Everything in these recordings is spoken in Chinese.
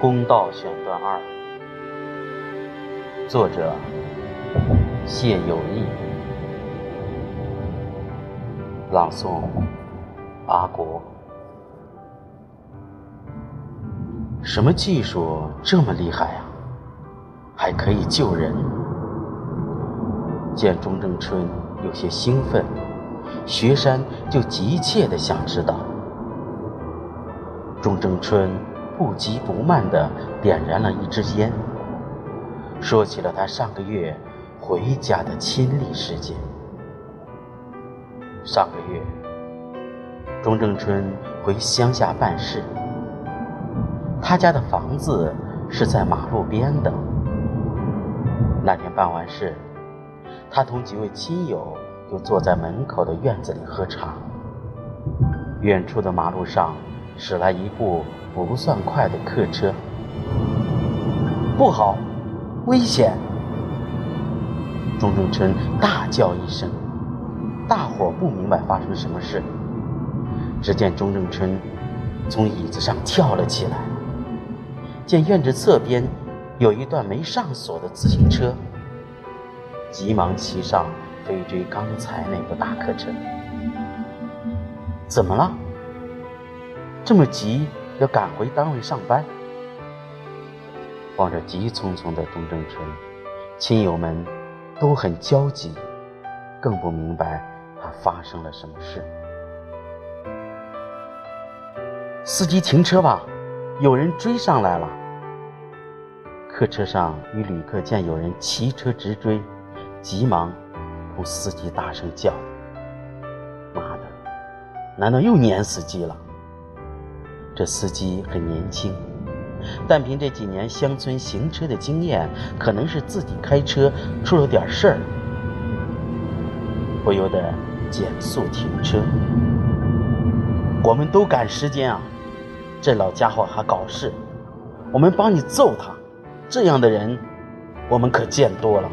公道选段二，作者谢有义，朗诵阿国。什么技术这么厉害啊？还可以救人？见钟正春有些兴奋，学山就急切的想知道。钟正春。不急不慢地点燃了一支烟，说起了他上个月回家的亲历事件。上个月，钟正春回乡下办事，他家的房子是在马路边的。那天办完事，他同几位亲友就坐在门口的院子里喝茶。远处的马路上驶来一部。不算快的客车，不好，危险！钟正春大叫一声，大伙不明白发生什么事。只见钟正春从椅子上跳了起来，见院子侧边有一段没上锁的自行车，急忙骑上飞追刚才那部大客车。怎么了？这么急？要赶回单位上班，望着急匆匆的东正春，亲友们都很焦急，更不明白他发生了什么事。司机停车吧，有人追上来了。客车上与旅客见有人骑车直追，急忙同司机大声叫：“妈的，难道又撵司机了？”这司机很年轻，但凭这几年乡村行车的经验，可能是自己开车出了点事儿，不由得减速停车。我们都赶时间啊，这老家伙还搞事，我们帮你揍他。这样的人，我们可见多了。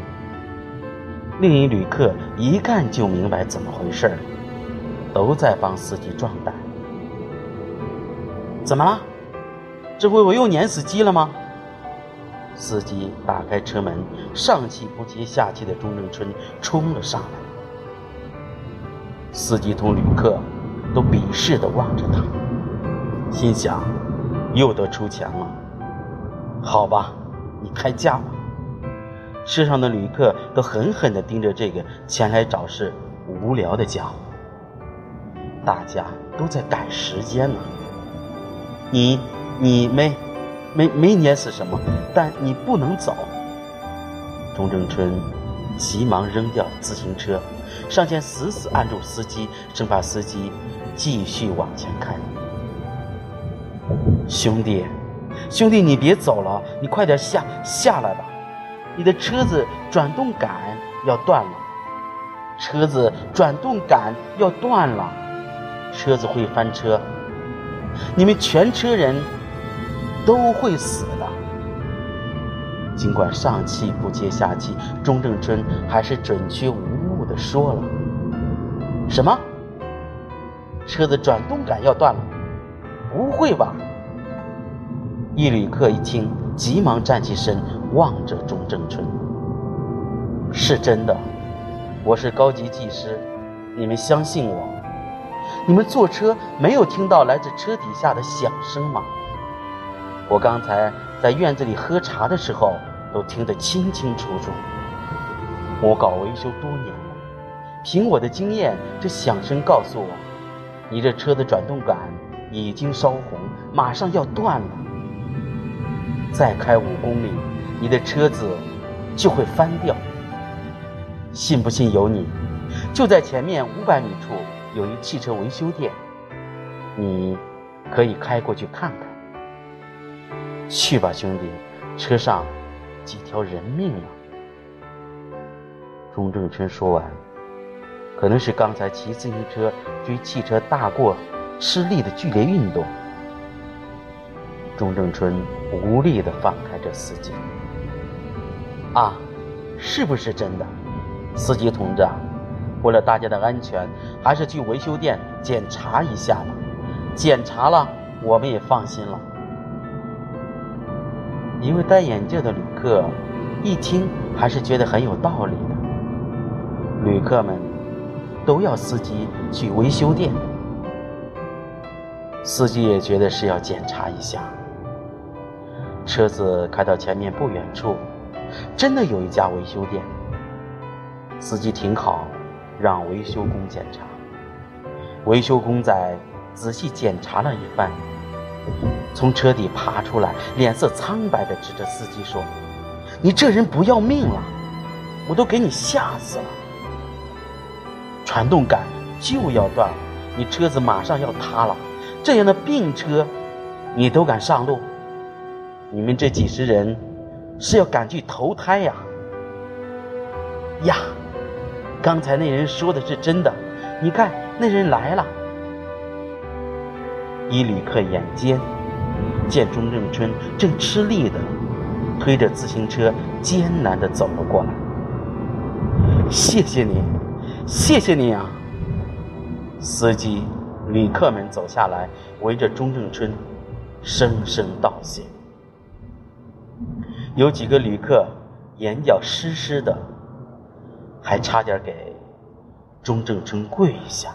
另一旅客一看就明白怎么回事儿，都在帮司机壮胆。怎么了？这回我又碾死鸡了吗？司机打开车门，上气不接下气的钟正春冲了上来。司机同旅客都鄙视的望着他，心想：又得出钱了。好吧，你开价吧。车上的旅客都狠狠的盯着这个前来找事无聊的家伙。大家都在赶时间呢。你，你没，没没碾死什么，但你不能走。钟正春急忙扔掉自行车，上前死死按住司机，生怕司机继续往前开。兄弟，兄弟，你别走了，你快点下下来吧。你的车子转动杆要断了，车子转动杆要断了，车子会翻车。你们全车人都会死的。尽管上气不接下气，钟正春还是准确无误地说了：“什么？车子转动杆要断了？不会吧？”一旅客一听，急忙站起身，望着钟正春：“是真的，我是高级技师，你们相信我。”你们坐车没有听到来自车底下的响声吗？我刚才在院子里喝茶的时候都听得清清楚楚。我搞维修多年了，凭我的经验，这响声告诉我，你这车的转动杆已经烧红，马上要断了。再开五公里，你的车子就会翻掉。信不信由你。就在前面五百米处。有一汽车维修店，你可以开过去看看。去吧，兄弟，车上几条人命呢。钟正春说完，可能是刚才骑自行车追汽车大过吃力的剧烈运动，钟正春无力的放开这司机。啊，是不是真的，司机同志？为了大家的安全，还是去维修店检查一下吧。检查了我们也放心了。一位戴眼镜的旅客一听，还是觉得很有道理的。旅客们都要司机去维修店，司机也觉得是要检查一下。车子开到前面不远处，真的有一家维修店。司机停好，让维修工检查。维修工在仔细检查了一番。从车底爬出来，脸色苍白的指着司机说：“你这人不要命了！我都给你吓死了！传动杆就要断了，你车子马上要塌了，这样的病车，你都敢上路？你们这几十人是要赶去投胎呀？呀，刚才那人说的是真的，你看那人来了。”一旅客眼尖，见钟正春正吃力的推着自行车艰难的走了过来。谢谢你，谢谢你啊！司机、旅客们走下来，围着钟正春声声道谢。有几个旅客眼角湿湿的，还差点给钟正春跪下。